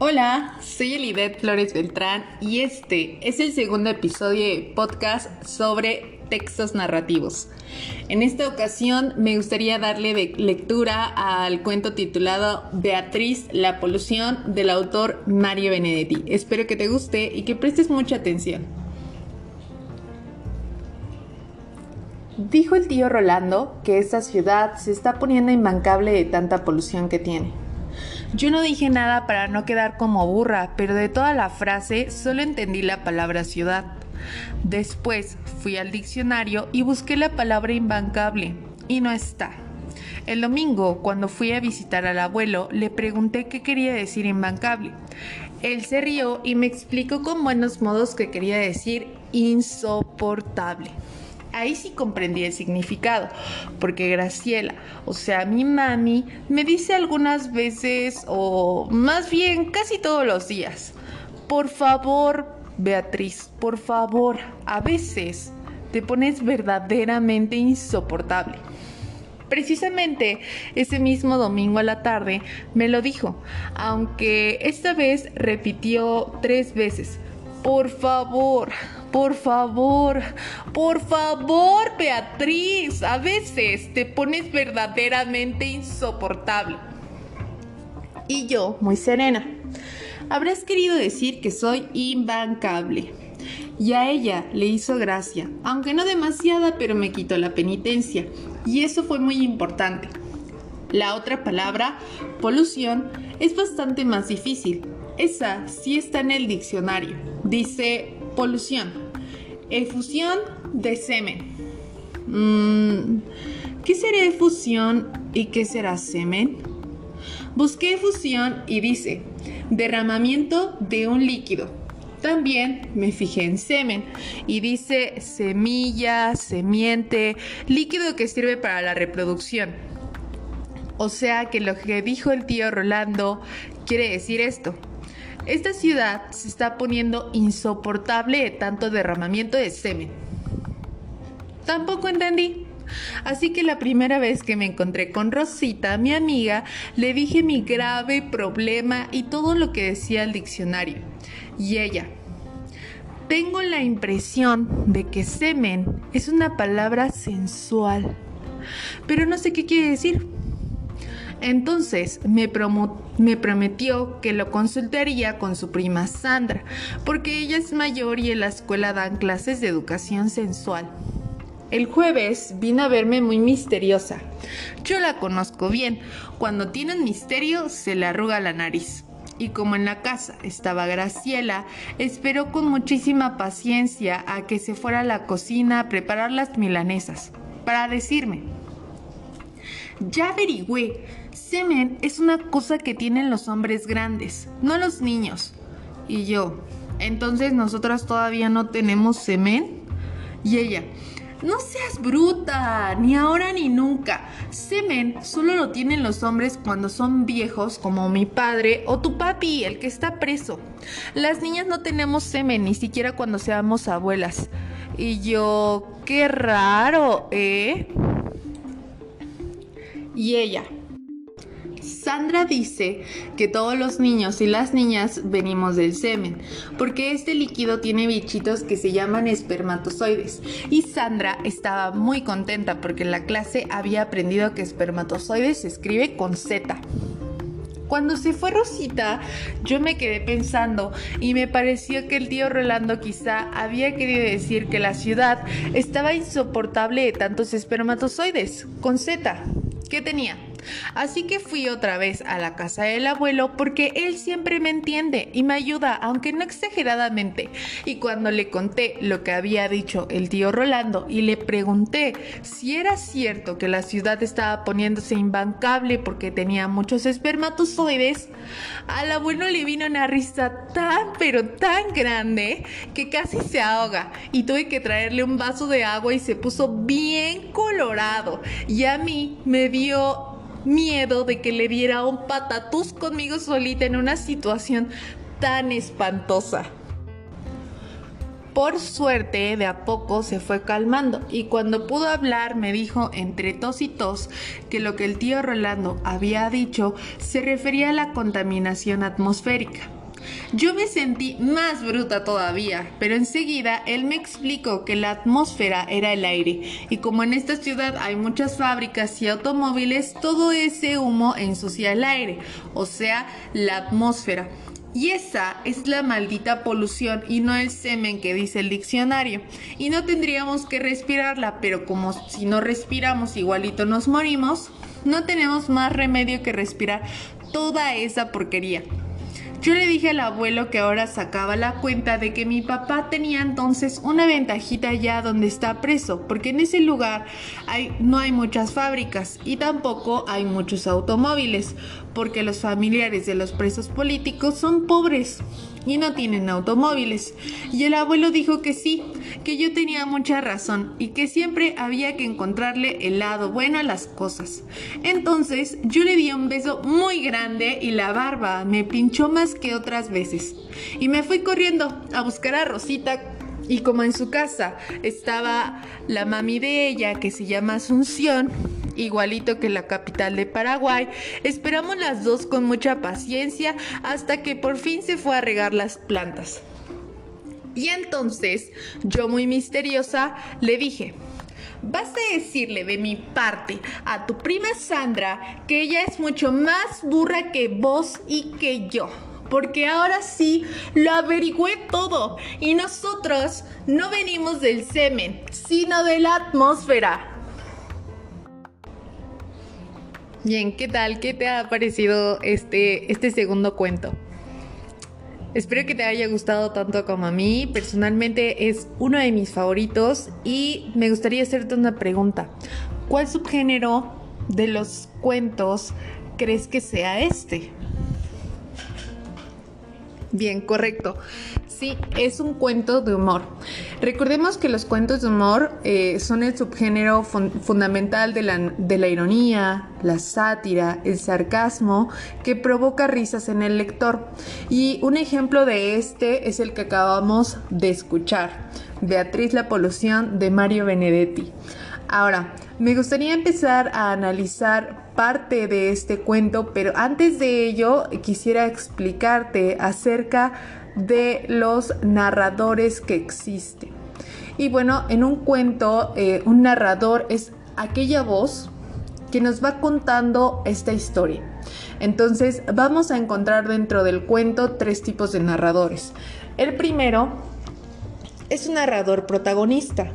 Hola, soy Elibet Flores Beltrán y este es el segundo episodio de podcast sobre textos narrativos. En esta ocasión me gustaría darle lectura al cuento titulado Beatriz, la polución del autor Mario Benedetti. Espero que te guste y que prestes mucha atención. Dijo el tío Rolando que esta ciudad se está poniendo imbancable de tanta polución que tiene. Yo no dije nada para no quedar como burra, pero de toda la frase solo entendí la palabra ciudad. Después fui al diccionario y busqué la palabra imbancable, y no está. El domingo, cuando fui a visitar al abuelo, le pregunté qué quería decir imbancable. Él se rió y me explicó con buenos modos que quería decir insoportable ahí sí comprendí el significado, porque Graciela, o sea, mi mami, me dice algunas veces, o más bien casi todos los días, por favor, Beatriz, por favor, a veces te pones verdaderamente insoportable. Precisamente ese mismo domingo a la tarde me lo dijo, aunque esta vez repitió tres veces, por favor, por favor, por favor, Beatriz, a veces te pones verdaderamente insoportable. Y yo, muy serena, habrás querido decir que soy imbancable. Y a ella le hizo gracia, aunque no demasiada, pero me quitó la penitencia. Y eso fue muy importante. La otra palabra, polución, es bastante más difícil. Esa sí está en el diccionario. Dice polución Efusión de semen. Mm, ¿Qué será efusión y qué será semen? Busqué efusión y dice derramamiento de un líquido. También me fijé en semen y dice semilla, semiente, líquido que sirve para la reproducción. O sea que lo que dijo el tío Rolando quiere decir esto. Esta ciudad se está poniendo insoportable de tanto derramamiento de semen. Tampoco entendí. Así que la primera vez que me encontré con Rosita, mi amiga, le dije mi grave problema y todo lo que decía el diccionario. Y ella, tengo la impresión de que semen es una palabra sensual, pero no sé qué quiere decir. Entonces me, prometió que lo consultaría con su prima Sandra, porque ella es mayor y en la escuela dan clases de educación sensual. El jueves vino a verme muy misteriosa. Yo la conozco bien. Cuando tiene un misterio se le arruga la nariz. Y como en la casa estaba Graciela, esperó con muchísima paciencia a que se fuera a la cocina a preparar las milanesas, para decirme, ya averigüé, semen es una cosa que tienen los hombres grandes, no los niños. Y yo, entonces nosotras todavía no tenemos semen. Y ella, no seas bruta, ni ahora ni nunca. Semen solo lo tienen los hombres cuando son viejos, como mi padre o tu papi, el que está preso. Las niñas no tenemos semen, ni siquiera cuando seamos abuelas. Y yo, qué raro, ¿eh? Y ella, Sandra dice que todos los niños y las niñas venimos del semen, porque este líquido tiene bichitos que se llaman espermatozoides. Y Sandra estaba muy contenta porque en la clase había aprendido que espermatozoides se escribe con Z. Cuando se fue Rosita, yo me quedé pensando y me pareció que el tío Rolando quizá había querido decir que la ciudad estaba insoportable de tantos espermatozoides, con Z. ¿Qué tenía? Así que fui otra vez a la casa del abuelo porque él siempre me entiende y me ayuda, aunque no exageradamente. Y cuando le conté lo que había dicho el tío Rolando y le pregunté si era cierto que la ciudad estaba poniéndose imbancable porque tenía muchos espermatozoides, al abuelo le vino una risa tan pero tan grande que casi se ahoga y tuve que traerle un vaso de agua y se puso bien colorado y a mí me dio miedo de que le diera un patatús conmigo solita en una situación tan espantosa. Por suerte, de a poco se fue calmando y cuando pudo hablar me dijo entre tos y tos que lo que el tío Rolando había dicho se refería a la contaminación atmosférica. Yo me sentí más bruta todavía, pero enseguida él me explicó que la atmósfera era el aire y como en esta ciudad hay muchas fábricas y automóviles, todo ese humo ensucia el aire, o sea, la atmósfera. Y esa es la maldita polución y no el semen que dice el diccionario. Y no tendríamos que respirarla, pero como si no respiramos igualito nos morimos, no tenemos más remedio que respirar toda esa porquería. Yo le dije al abuelo que ahora sacaba la cuenta de que mi papá tenía entonces una ventajita allá donde está preso, porque en ese lugar no hay muchas fábricas y tampoco hay muchos automóviles, porque los familiares de los presos políticos son pobres y no tienen automóviles. Y el abuelo dijo que sí, que yo tenía mucha razón y que siempre había que encontrarle el lado bueno a las cosas. Entonces yo le di un beso muy grande y la barba me pinchó más que otras veces. Y me fui corriendo a buscar a Rosita y como en su casa estaba la mami de ella que se llama Asunción, igualito que la capital de Paraguay, esperamos las dos con mucha paciencia hasta que por fin se fue a regar las plantas. Y entonces, yo muy misteriosa, le dije, vas a decirle de mi parte a tu prima Sandra que ella es mucho más burra que vos y que yo. Porque ahora sí lo averigüé todo y nosotros no venimos del semen, sino de la atmósfera. Bien, ¿qué tal? ¿Qué te ha parecido este, este segundo cuento? Espero que te haya gustado tanto como a mí. Personalmente es uno de mis favoritos y me gustaría hacerte una pregunta. ¿Cuál subgénero de los cuentos crees que sea este? Bien, correcto. Sí, es un cuento de humor. Recordemos que los cuentos de humor eh, son el subgénero fundamental de la, de la ironía, la sátira, el sarcasmo, que provoca risas en el lector. Y un ejemplo de este es el que acabamos de escuchar, Beatriz la Polución de Mario Benedetti. Ahora, me gustaría empezar a analizar parte de este cuento, pero antes de ello quisiera explicarte acerca de los narradores que existen. Y bueno, en un cuento, eh, un narrador es aquella voz que nos va contando esta historia. Entonces vamos a encontrar dentro del cuento tres tipos de narradores. El primero es un narrador protagonista.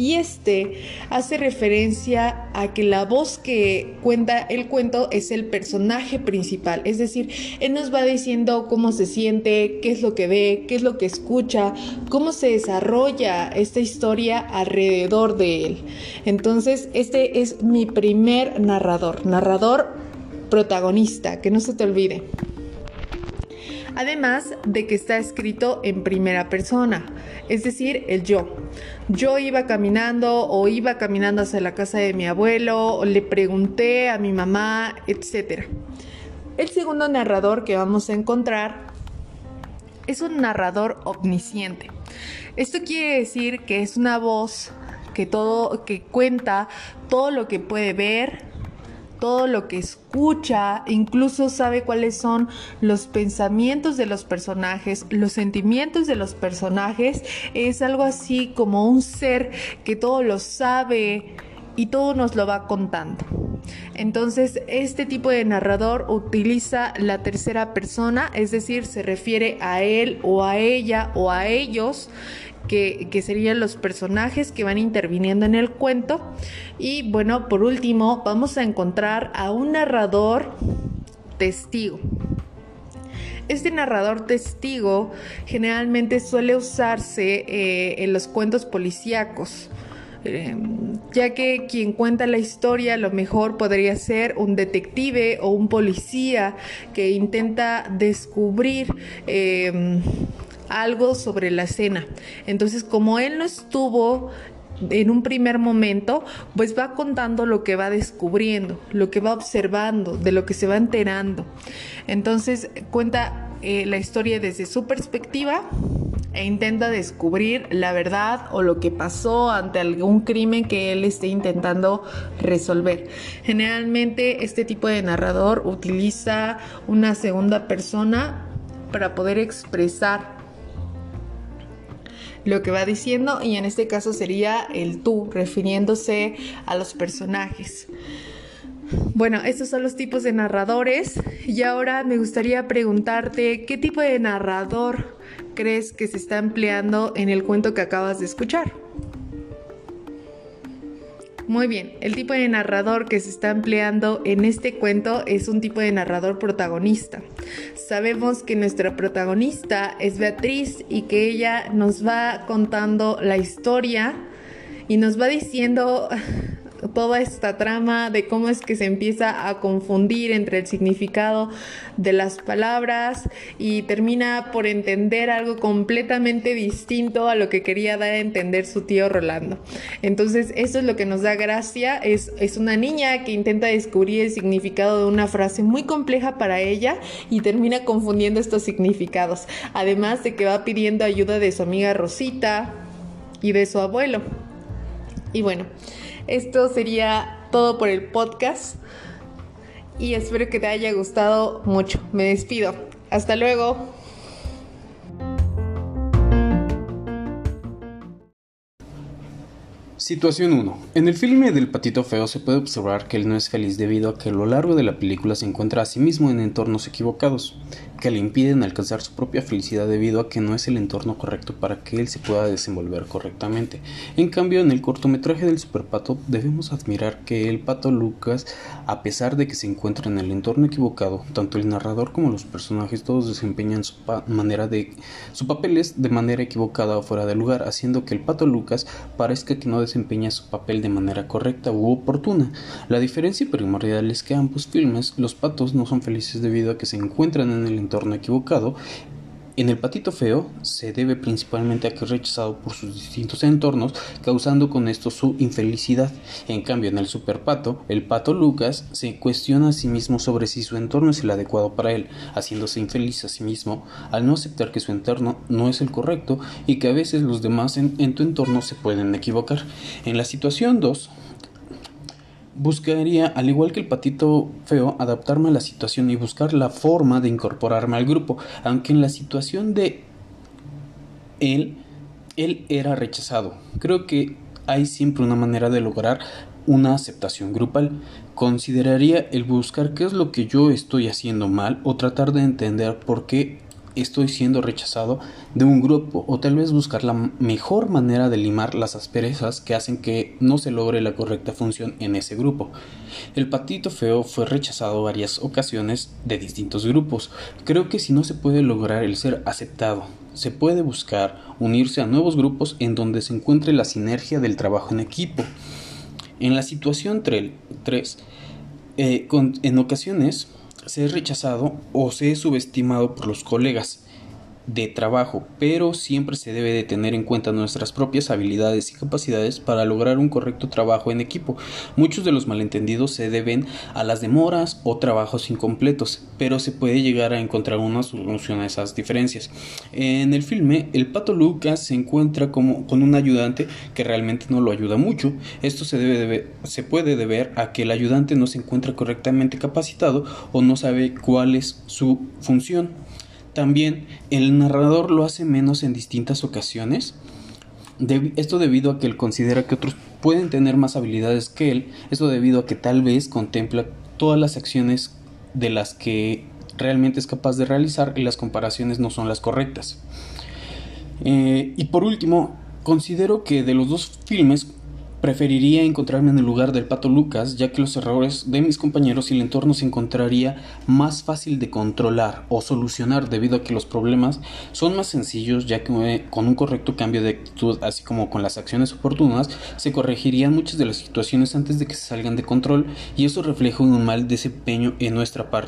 Y este hace referencia a que la voz que cuenta el cuento es el personaje principal, es decir, él nos va diciendo cómo se siente, qué es lo que ve, qué es lo que escucha, cómo se desarrolla esta historia alrededor de él. Entonces, este es mi primer narrador, narrador protagonista, que no se te olvide además de que está escrito en primera persona, es decir, el yo. Yo iba caminando o iba caminando hacia la casa de mi abuelo, o le pregunté a mi mamá, etc. El segundo narrador que vamos a encontrar es un narrador omnisciente. Esto quiere decir que es una voz que todo que cuenta todo lo que puede ver, todo lo que escucha, incluso sabe cuáles son los pensamientos de los personajes, los sentimientos de los personajes. Es algo así como un ser que todo lo sabe y todo nos lo va contando. Entonces, este tipo de narrador utiliza la tercera persona, es decir, se refiere a él o a ella o a ellos que, serían los personajes que van interviniendo en el cuento. Y bueno, por último, vamos a encontrar a un narrador testigo. Este narrador testigo generalmente suele usarse eh, en los cuentos policíacos. Eh, ya que quien cuenta la historia lo mejor podría ser un detective o un policía que intenta descubrir eh, algo sobre la escena. Entonces, como él no estuvo en un primer momento, pues va contando lo que va descubriendo, lo que va observando, de lo que se va enterando. Entonces cuenta eh, la historia desde su perspectiva e intenta descubrir la verdad o lo que pasó ante algún crimen que él esté intentando resolver. Generalmente este tipo de narrador utiliza una segunda persona para poder expresar lo que va diciendo y en este caso sería el tú, refiriéndose a los personajes. Bueno, estos son los tipos de narradores y ahora me gustaría preguntarte qué tipo de narrador crees que se está empleando en el cuento que acabas de escuchar. Muy bien, el tipo de narrador que se está empleando en este cuento es un tipo de narrador protagonista. Sabemos que nuestra protagonista es Beatriz y que ella nos va contando la historia y nos va diciendo toda esta trama de cómo es que se empieza a confundir entre el significado de las palabras y termina por entender algo completamente distinto a lo que quería dar a entender su tío Rolando. Entonces, eso es lo que nos da gracia, es, es una niña que intenta descubrir el significado de una frase muy compleja para ella y termina confundiendo estos significados, además de que va pidiendo ayuda de su amiga Rosita y de su abuelo. Y bueno, esto sería todo por el podcast y espero que te haya gustado mucho. Me despido. Hasta luego. Situación 1. En el filme del patito feo se puede observar que él no es feliz debido a que a lo largo de la película se encuentra a sí mismo en entornos equivocados, que le impiden alcanzar su propia felicidad debido a que no es el entorno correcto para que él se pueda desenvolver correctamente. En cambio, en el cortometraje del superpato debemos admirar que el pato Lucas, a pesar de que se encuentra en el entorno equivocado, tanto el narrador como los personajes todos desempeñan su manera de su papeles de manera equivocada o fuera de lugar, haciendo que el pato Lucas parezca que no desempeña su papel de manera correcta u oportuna. La diferencia primordial es que ambos filmes, los patos no son felices debido a que se encuentran en el entorno equivocado. En el patito feo se debe principalmente a que es rechazado por sus distintos entornos, causando con esto su infelicidad. En cambio, en el superpato, el pato Lucas se cuestiona a sí mismo sobre si su entorno es el adecuado para él, haciéndose infeliz a sí mismo al no aceptar que su entorno no es el correcto y que a veces los demás en, en tu entorno se pueden equivocar. En la situación 2, buscaría, al igual que el patito feo, adaptarme a la situación y buscar la forma de incorporarme al grupo, aunque en la situación de él, él era rechazado. Creo que hay siempre una manera de lograr una aceptación grupal. Consideraría el buscar qué es lo que yo estoy haciendo mal o tratar de entender por qué estoy siendo rechazado de un grupo o tal vez buscar la mejor manera de limar las asperezas que hacen que no se logre la correcta función en ese grupo. El patito feo fue rechazado varias ocasiones de distintos grupos. Creo que si no se puede lograr el ser aceptado, se puede buscar unirse a nuevos grupos en donde se encuentre la sinergia del trabajo en equipo. En la situación 3, eh, en ocasiones se es rechazado o se es subestimado por los colegas de trabajo, pero siempre se debe de tener en cuenta nuestras propias habilidades y capacidades para lograr un correcto trabajo en equipo. Muchos de los malentendidos se deben a las demoras o trabajos incompletos, pero se puede llegar a encontrar una solución a esas diferencias. En el filme, el pato Lucas se encuentra como con un ayudante que realmente no lo ayuda mucho. Esto se, debe se puede deber a que el ayudante no se encuentra correctamente capacitado o no sabe cuál es su función. También el narrador lo hace menos en distintas ocasiones. esto debido a que él considera que otros pueden tener más habilidades que él. Esto debido a que tal vez contempla todas las acciones de las que realmente es capaz de realizar y las comparaciones no son las correctas. Eh, y por último, considero que de los dos filmes Preferiría encontrarme en el lugar del pato Lucas, ya que los errores de mis compañeros y el entorno se encontraría más fácil de controlar o solucionar debido a que los problemas son más sencillos, ya que eh, con un correcto cambio de actitud, así como con las acciones oportunas, se corregirían muchas de las situaciones antes de que se salgan de control y eso refleja un mal desempeño en nuestra parte.